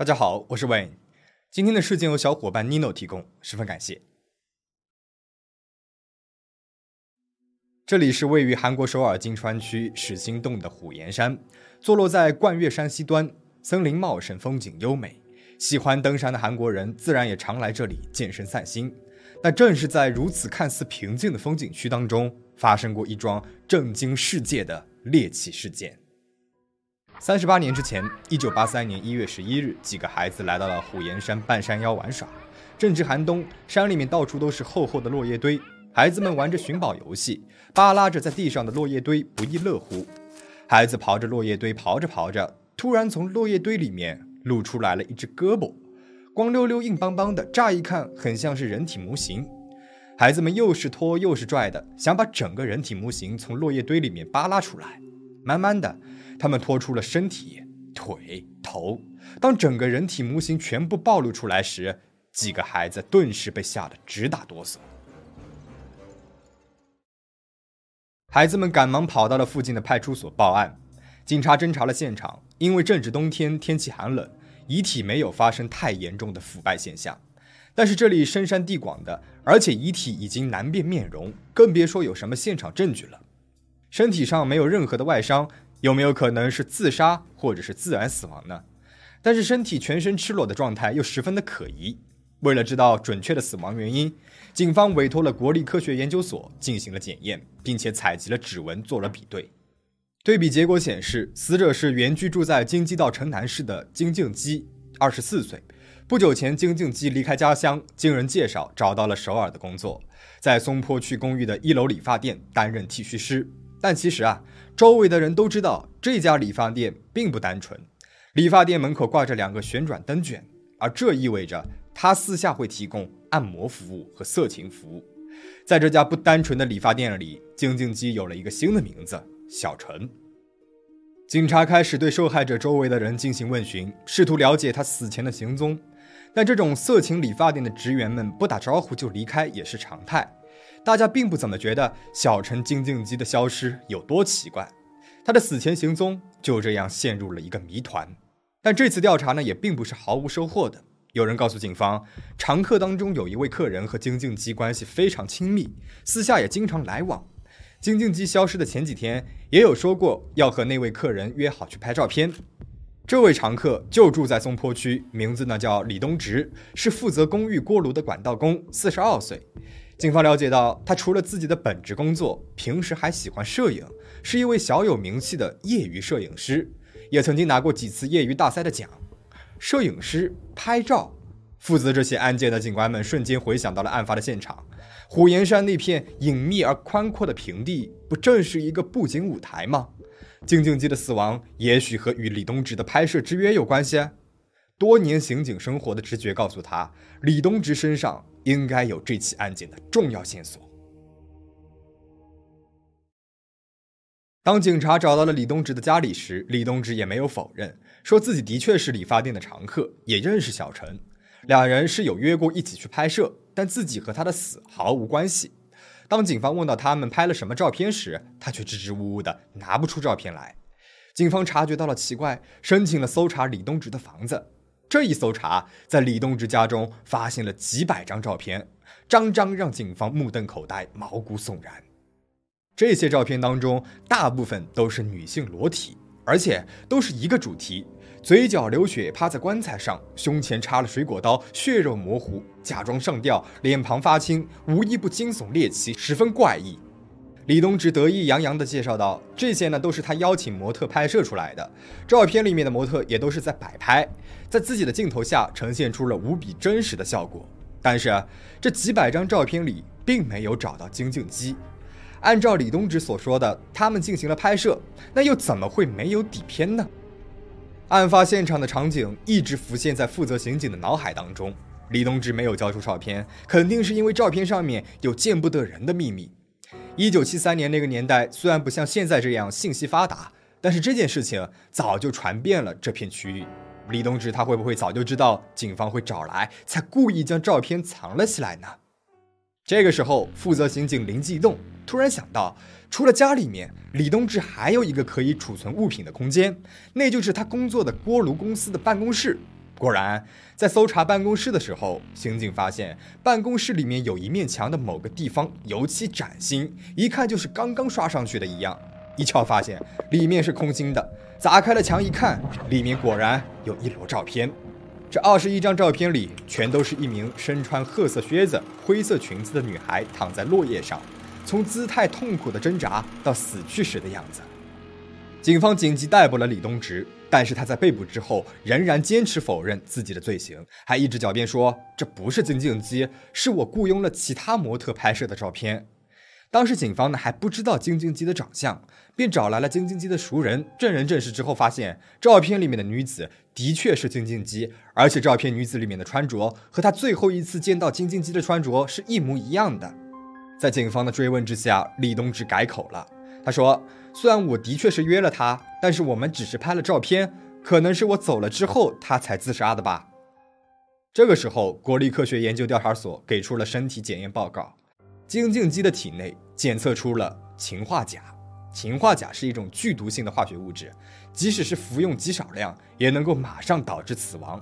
大家好，我是 Wayne。今天的事件由小伙伴 Nino 提供，十分感谢。这里是位于韩国首尔金川区始兴洞的虎岩山，坐落在冠岳山西端，森林茂盛，风景优美。喜欢登山的韩国人自然也常来这里健身散心。但正是在如此看似平静的风景区当中，发生过一桩震惊世界的猎奇事件。三十八年之前，一九八三年一月十一日，几个孩子来到了虎岩山半山腰玩耍。正值寒冬，山里面到处都是厚厚的落叶堆，孩子们玩着寻宝游戏，扒拉着在地上的落叶堆，不亦乐乎。孩子刨着落叶堆，刨着刨着，突然从落叶堆里面露出来了一只胳膊，光溜溜、硬邦邦的，乍一看很像是人体模型。孩子们又是拖又是拽的，想把整个人体模型从落叶堆里面扒拉出来。慢慢的。他们拖出了身体、腿、头。当整个人体模型全部暴露出来时，几个孩子顿时被吓得直打哆嗦。孩子们赶忙跑到了附近的派出所报案。警察侦查了现场，因为正值冬天，天气寒冷，遗体没有发生太严重的腐败现象。但是这里深山地广的，而且遗体已经难辨面容，更别说有什么现场证据了。身体上没有任何的外伤。有没有可能是自杀或者是自然死亡呢？但是身体全身赤裸的状态又十分的可疑。为了知道准确的死亡原因，警方委托了国立科学研究所进行了检验，并且采集了指纹做了比对。对比结果显示，死者是原居住在京畿道城南市的金敬基，二十四岁。不久前，金敬基离开家乡，经人介绍找到了首尔的工作，在松坡区公寓的一楼理发店担任剃须师。但其实啊。周围的人都知道这家理发店并不单纯，理发店门口挂着两个旋转灯卷，而这意味着他私下会提供按摩服务和色情服务。在这家不单纯的理发店里，金敬基有了一个新的名字——小陈。警察开始对受害者周围的人进行问询，试图了解他死前的行踪。但这种色情理发店的职员们不打招呼就离开也是常态。大家并不怎么觉得小陈金敬基的消失有多奇怪，他的死前行踪就这样陷入了一个谜团。但这次调查呢，也并不是毫无收获的。有人告诉警方，常客当中有一位客人和金敬基关系非常亲密，私下也经常来往。金敬基消失的前几天，也有说过要和那位客人约好去拍照片。这位常客就住在松坡区，名字呢叫李东植，是负责公寓锅炉的管道工，四十二岁。警方了解到，他除了自己的本职工作，平时还喜欢摄影，是一位小有名气的业余摄影师，也曾经拿过几次业余大赛的奖。摄影师拍照，负责这些案件的警官们瞬间回想到了案发的现场，虎岩山那片隐秘而宽阔的平地，不正是一个布景舞台吗？静静基的死亡，也许和与李东植的拍摄之约有关系。多年刑警生活的直觉告诉他，李东植身上。应该有这起案件的重要线索。当警察找到了李东植的家里时，李东植也没有否认，说自己的确是理发店的常客，也认识小陈，两人是有约过一起去拍摄，但自己和他的死毫无关系。当警方问到他们拍了什么照片时，他却支支吾吾的拿不出照片来。警方察觉到了奇怪，申请了搜查李东植的房子。这一搜查，在李东植家中发现了几百张照片，张张让警方目瞪口呆、毛骨悚然。这些照片当中，大部分都是女性裸体，而且都是一个主题：嘴角流血，趴在棺材上，胸前插了水果刀，血肉模糊，假装上吊，脸庞发青，无一不惊悚猎奇，十分怪异。李东植得意洋洋地介绍道：“这些呢，都是他邀请模特拍摄出来的。照片里面的模特也都是在摆拍，在自己的镜头下呈现出了无比真实的效果。但是这几百张照片里并没有找到金敬基。按照李东植所说的，他们进行了拍摄，那又怎么会没有底片呢？案发现场的场景一直浮现在负责刑警的脑海当中。李东植没有交出照片，肯定是因为照片上面有见不得人的秘密。”一九七三年那个年代，虽然不像现在这样信息发达，但是这件事情早就传遍了这片区域。李东植他会不会早就知道警方会找来，才故意将照片藏了起来呢？这个时候，负责刑警灵机一动，突然想到，除了家里面，李东志还有一个可以储存物品的空间，那就是他工作的锅炉公司的办公室。果然，在搜查办公室的时候，刑警发现办公室里面有一面墙的某个地方油漆崭新，一看就是刚刚刷上去的一样。一瞧发现里面是空心的，砸开了墙一看，里面果然有一摞照片。这二十一张照片里，全都是一名身穿褐色靴子、灰色裙子的女孩躺在落叶上，从姿态痛苦的挣扎到死去时的样子。警方紧急逮捕了李东植。但是他在被捕之后仍然坚持否认自己的罪行，还一直狡辩说这不是金敬基，是我雇佣了其他模特拍摄的照片。当时警方呢还不知道金敬基的长相，便找来了金敬基的熟人证人证实之后，发现照片里面的女子的确是金敬基，而且照片女子里面的穿着和他最后一次见到金敬基的穿着是一模一样的。在警方的追问之下，李东植改口了，他说。虽然我的确是约了他，但是我们只是拍了照片，可能是我走了之后他才自杀的吧。这个时候，国立科学研究调查所给出了身体检验报告，金敬基的体内检测出了氰化钾。氰化钾是一种剧毒性的化学物质，即使是服用极少量，也能够马上导致死亡。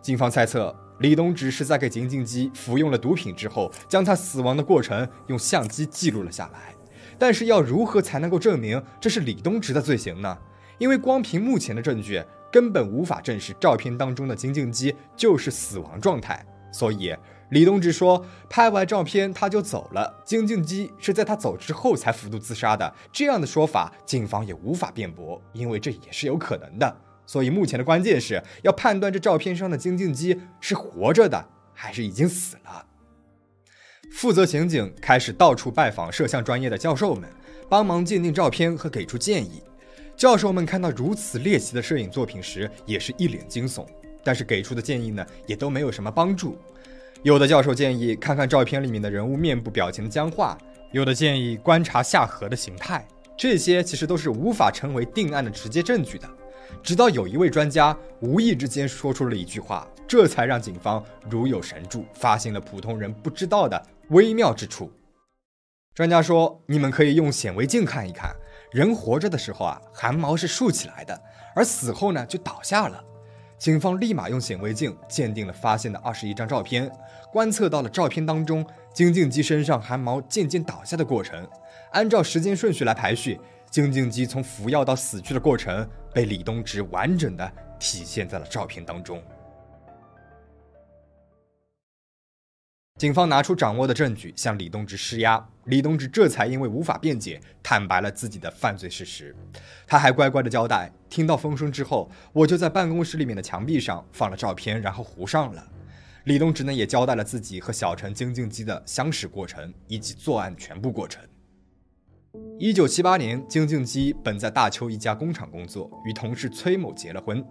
警方猜测，李东植是在给金敬基服用了毒品之后，将他死亡的过程用相机记录了下来。但是要如何才能够证明这是李东植的罪行呢？因为光凭目前的证据，根本无法证实照片当中的金敬基就是死亡状态。所以李东植说拍完照片他就走了，金敬基是在他走之后才服毒自杀的。这样的说法，警方也无法辩驳，因为这也是有可能的。所以目前的关键是要判断这照片上的金敬基是活着的还是已经死了。负责刑警开始到处拜访摄像专业的教授们，帮忙鉴定照片和给出建议。教授们看到如此猎奇的摄影作品时，也是一脸惊悚。但是给出的建议呢，也都没有什么帮助。有的教授建议看看照片里面的人物面部表情的僵化，有的建议观察下颌的形态。这些其实都是无法成为定案的直接证据的。直到有一位专家无意之间说出了一句话，这才让警方如有神助，发现了普通人不知道的。微妙之处，专家说，你们可以用显微镜看一看，人活着的时候啊，汗毛是竖起来的，而死后呢就倒下了。警方立马用显微镜鉴定了发现的二十一张照片，观测到了照片当中金敬基身上汗毛渐渐倒下的过程。按照时间顺序来排序，金敬基从服药到死去的过程被李东植完整的体现在了照片当中。警方拿出掌握的证据向李东植施压，李东植这才因为无法辩解，坦白了自己的犯罪事实。他还乖乖的交代，听到风声之后，我就在办公室里面的墙壁上放了照片，然后糊上了。李东植呢也交代了自己和小陈金敬基的相识过程以及作案全部过程。一九七八年，金敬基本在大邱一家工厂工作，与同事崔某结了婚。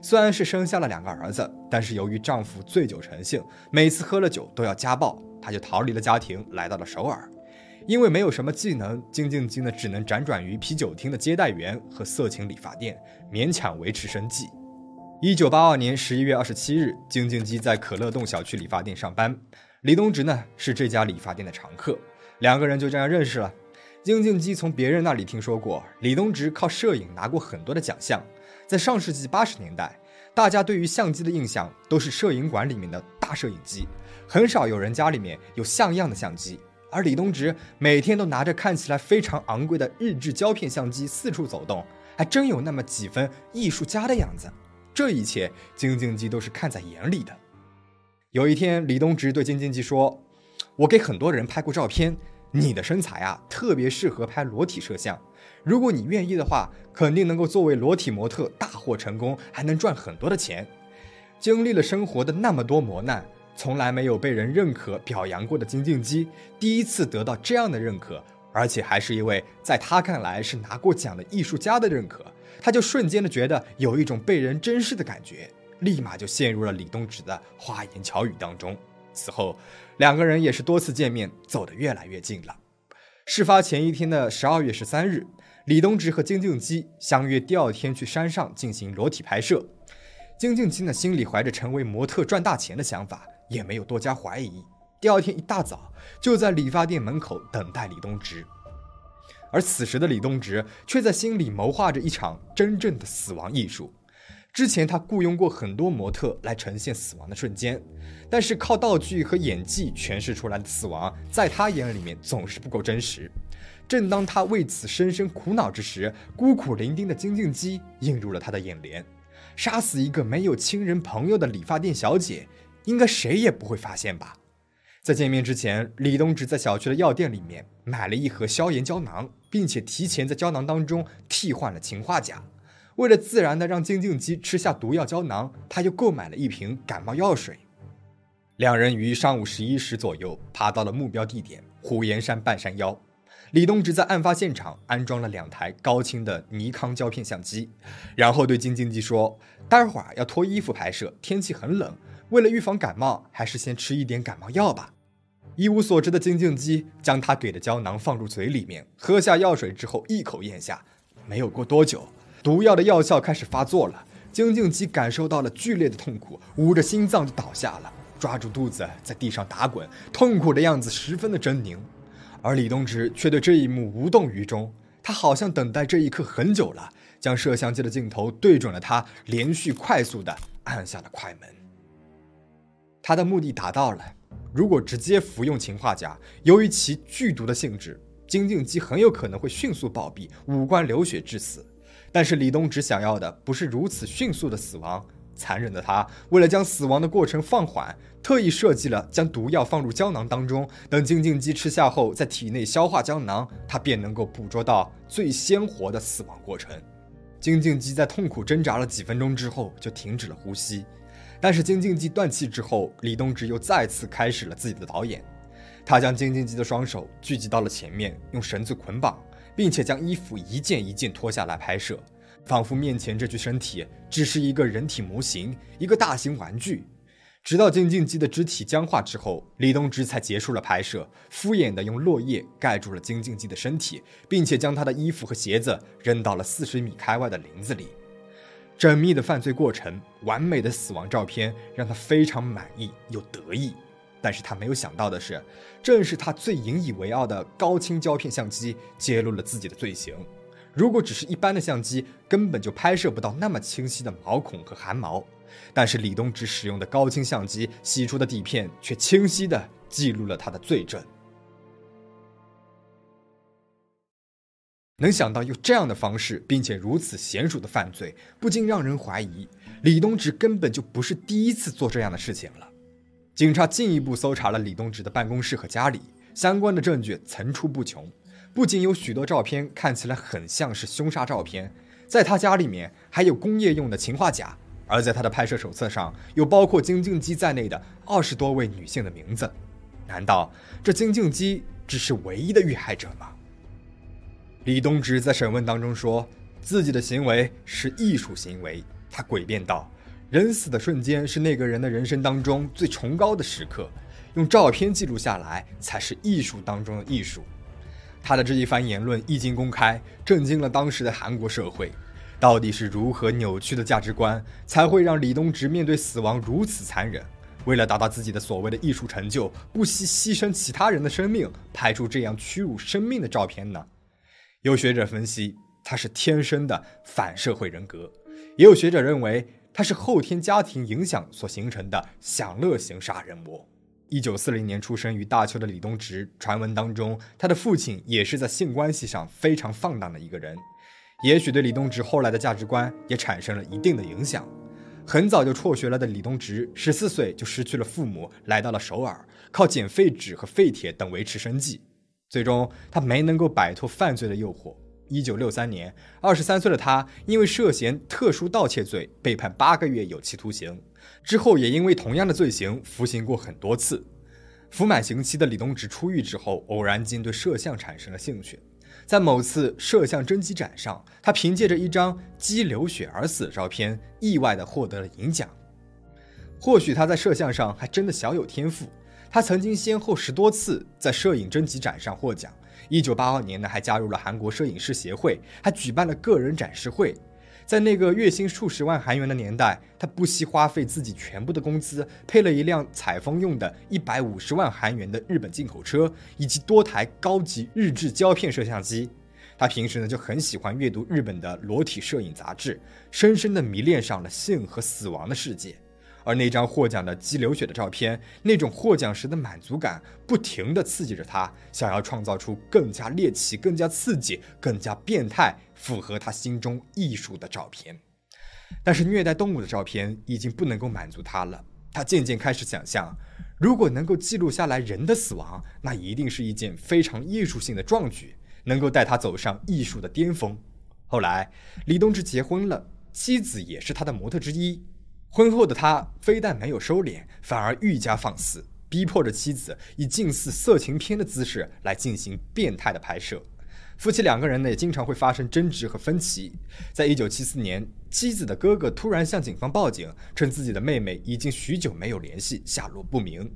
虽然是生下了两个儿子，但是由于丈夫醉酒成性，每次喝了酒都要家暴，她就逃离了家庭，来到了首尔。因为没有什么技能，金敬基呢只能辗转于啤酒厅的接待员和色情理发店，勉强维持生计。一九八二年十一月二十七日，金敬基在可乐洞小区理发店上班，李东植呢是这家理发店的常客，两个人就这样认识了。金敬基从别人那里听说过李东植靠摄影拿过很多的奖项。在上世纪八十年代，大家对于相机的印象都是摄影馆里面的大摄影机，很少有人家里面有像样的相机。而李东植每天都拿着看起来非常昂贵的日制胶片相机四处走动，还真有那么几分艺术家的样子。这一切，金敬基都是看在眼里的。有一天，李东植对金敬基说：“我给很多人拍过照片，你的身材啊，特别适合拍裸体摄像。”如果你愿意的话，肯定能够作为裸体模特大获成功，还能赚很多的钱。经历了生活的那么多磨难，从来没有被人认可表扬过的金敬基，第一次得到这样的认可，而且还是一位在他看来是拿过奖的艺术家的认可，他就瞬间的觉得有一种被人珍视的感觉，立马就陷入了李东植的花言巧语当中。此后，两个人也是多次见面，走得越来越近了。事发前一天的十二月十三日。李东植和金敬基相约第二天去山上进行裸体拍摄。金敬基呢，心里怀着成为模特赚大钱的想法，也没有多加怀疑。第二天一大早，就在理发店门口等待李东植。而此时的李东植却在心里谋划着一场真正的死亡艺术。之前他雇佣过很多模特来呈现死亡的瞬间，但是靠道具和演技诠释出来的死亡，在他眼里面总是不够真实。正当他为此深深苦恼之时，孤苦伶仃的金靖姬映入了他的眼帘。杀死一个没有亲人朋友的理发店小姐，应该谁也不会发现吧？在见面之前，李东植在小区的药店里面买了一盒消炎胶囊，并且提前在胶囊当中替换了氰化钾。为了自然的让金静姬吃下毒药胶囊，他又购买了一瓶感冒药水。两人于上午十一时左右爬到了目标地点虎岩山半山腰。李东植在案发现场安装了两台高清的尼康胶片相机，然后对金靖基说：“待会儿要脱衣服拍摄，天气很冷，为了预防感冒，还是先吃一点感冒药吧。”一无所知的金靖基将他给的胶囊放入嘴里面，喝下药水之后一口咽下。没有过多久，毒药的药效开始发作了，金靖基感受到了剧烈的痛苦，捂着心脏就倒下了，抓住肚子在地上打滚，痛苦的样子十分的狰狞。而李东植却对这一幕无动于衷，他好像等待这一刻很久了，将摄像机的镜头对准了他，连续快速的按下了快门。他的目的达到了。如果直接服用氰化钾，由于其剧毒的性质，金靖基很有可能会迅速暴毙，五官流血致死。但是李东植想要的不是如此迅速的死亡。残忍的他，为了将死亡的过程放缓，特意设计了将毒药放入胶囊当中，等金靖基吃下后，在体内消化胶囊，他便能够捕捉到最鲜活的死亡过程。金靖基在痛苦挣扎了几分钟之后，就停止了呼吸。但是金靖基断气之后，李东植又再次开始了自己的导演。他将金靖基的双手聚集到了前面，用绳子捆绑，并且将衣服一件一件脱下来拍摄。仿佛面前这具身体只是一个人体模型，一个大型玩具。直到金靖基的肢体僵化之后，李东植才结束了拍摄，敷衍地用落叶盖住了金靖基的身体，并且将他的衣服和鞋子扔到了四十米开外的林子里。缜密的犯罪过程，完美的死亡照片，让他非常满意又得意。但是他没有想到的是，正是他最引以为傲的高清胶片相机揭露了自己的罪行。如果只是一般的相机，根本就拍摄不到那么清晰的毛孔和汗毛。但是李东植使用的高清相机洗出的底片，却清晰地记录了他的罪证。能想到用这样的方式，并且如此娴熟的犯罪，不禁让人怀疑李东植根本就不是第一次做这样的事情了。警察进一步搜查了李东植的办公室和家里，相关的证据层出不穷。不仅有许多照片看起来很像是凶杀照片，在他家里面还有工业用的氰化钾，而在他的拍摄手册上有包括金靖基在内的二十多位女性的名字。难道这金靖基只是唯一的遇害者吗？李东植在审问当中说自己的行为是艺术行为，他诡辩道：“人死的瞬间是那个人的人生当中最崇高的时刻，用照片记录下来才是艺术当中的艺术。”他的这一番言论一经公开，震惊了当时的韩国社会。到底是如何扭曲的价值观，才会让李东植面对死亡如此残忍？为了达到自己的所谓的艺术成就，不惜牺牲其他人的生命，拍出这样屈辱生命的照片呢？有学者分析，他是天生的反社会人格；也有学者认为，他是后天家庭影响所形成的享乐型杀人魔。一九四零年出生于大邱的李东植，传闻当中，他的父亲也是在性关系上非常放荡的一个人，也许对李东植后来的价值观也产生了一定的影响。很早就辍学了的李东植，十四岁就失去了父母，来到了首尔，靠捡废纸和废铁等维持生计。最终，他没能够摆脱犯罪的诱惑。一九六三年，二十三岁的他因为涉嫌特殊盗窃罪被判八个月有期徒刑。之后也因为同样的罪行服刑过很多次。服满刑期的李东植出狱之后，偶然间对摄像产生了兴趣。在某次摄像征集展上，他凭借着一张鸡流血而死的照片，意外的获得了银奖。或许他在摄像上还真的小有天赋。他曾经先后十多次在摄影征集展上获奖。一九八二年呢，还加入了韩国摄影师协会，还举办了个人展示会。在那个月薪数十万韩元的年代，他不惜花费自己全部的工资，配了一辆采风用的一百五十万韩元的日本进口车，以及多台高级日制胶片摄像机。他平时呢就很喜欢阅读日本的裸体摄影杂志，深深的迷恋上了性和死亡的世界。而那张获奖的鸡流血的照片，那种获奖时的满足感，不停地刺激着他，想要创造出更加猎奇、更加刺激、更加变态、符合他心中艺术的照片。但是虐待动物的照片已经不能够满足他了。他渐渐开始想象，如果能够记录下来人的死亡，那一定是一件非常艺术性的壮举，能够带他走上艺术的巅峰。后来，李东植结婚了，妻子也是他的模特之一。婚后的他非但没有收敛，反而愈加放肆，逼迫着妻子以近似色情片的姿势来进行变态的拍摄。夫妻两个人呢，也经常会发生争执和分歧。在一九七四年，妻子的哥哥突然向警方报警，称自己的妹妹已经许久没有联系，下落不明。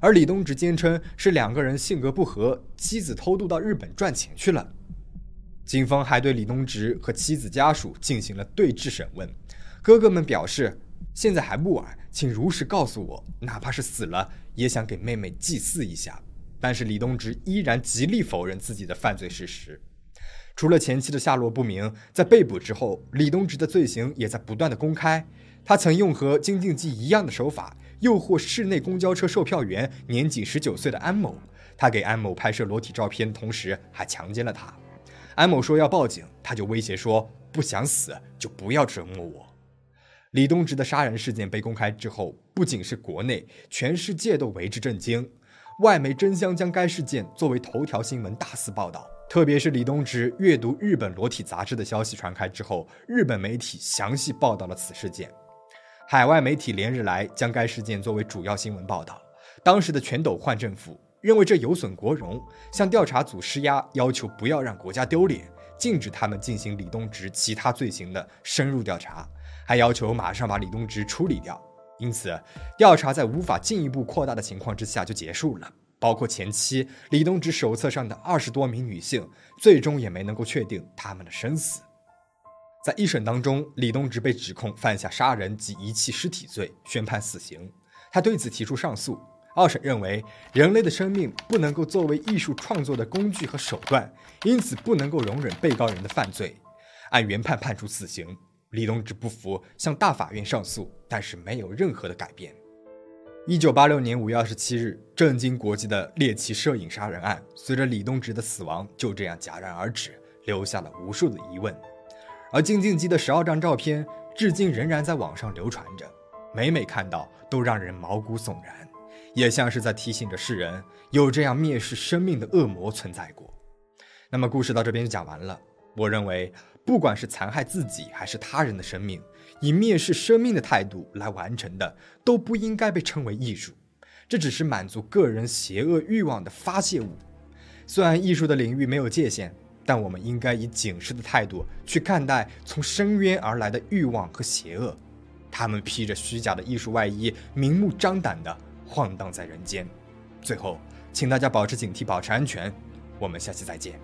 而李东植坚称是两个人性格不合，妻子偷渡到日本赚钱去了。警方还对李东植和妻子家属进行了对质审问，哥哥们表示。现在还不晚，请如实告诉我，哪怕是死了，也想给妹妹祭祀一下。但是李东植依然极力否认自己的犯罪事实。除了前妻的下落不明，在被捕之后，李东植的罪行也在不断的公开。他曾用和金敬基一样的手法，诱惑市内公交车售票员年仅十九岁的安某。他给安某拍摄裸体照片，同时还强奸了他。安某说要报警，他就威胁说：“不想死就不要折磨我。”李东植的杀人事件被公开之后，不仅是国内，全世界都为之震惊。外媒争相将该事件作为头条新闻大肆报道。特别是李东植阅读日本裸体杂志的消息传开之后，日本媒体详细报道了此事件。海外媒体连日来将该事件作为主要新闻报道。当时的全斗焕政府认为这有损国荣，向调查组施压，要求不要让国家丢脸，禁止他们进行李东植其他罪行的深入调查。还要求马上把李东植处理掉，因此调查在无法进一步扩大的情况之下就结束了。包括前妻李东植手册上的二十多名女性，最终也没能够确定他们的生死。在一审当中，李东植被指控犯下杀人及遗弃尸体罪，宣判死刑。他对此提出上诉。二审认为，人类的生命不能够作为艺术创作的工具和手段，因此不能够容忍被告人的犯罪，按原判判处死刑。李东植不服，向大法院上诉，但是没有任何的改变。一九八六年五月二十七日，震惊国际的猎奇摄影杀人案，随着李东植的死亡就这样戛然而止，留下了无数的疑问。而金敬基的十二张照片，至今仍然在网上流传着，每每看到都让人毛骨悚然，也像是在提醒着世人，有这样蔑视生命的恶魔存在过。那么故事到这边就讲完了，我认为。不管是残害自己还是他人的生命，以蔑视生命的态度来完成的，都不应该被称为艺术。这只是满足个人邪恶欲望的发泄物。虽然艺术的领域没有界限，但我们应该以警示的态度去看待从深渊而来的欲望和邪恶。他们披着虚假的艺术外衣，明目张胆地晃荡在人间。最后，请大家保持警惕，保持安全。我们下期再见。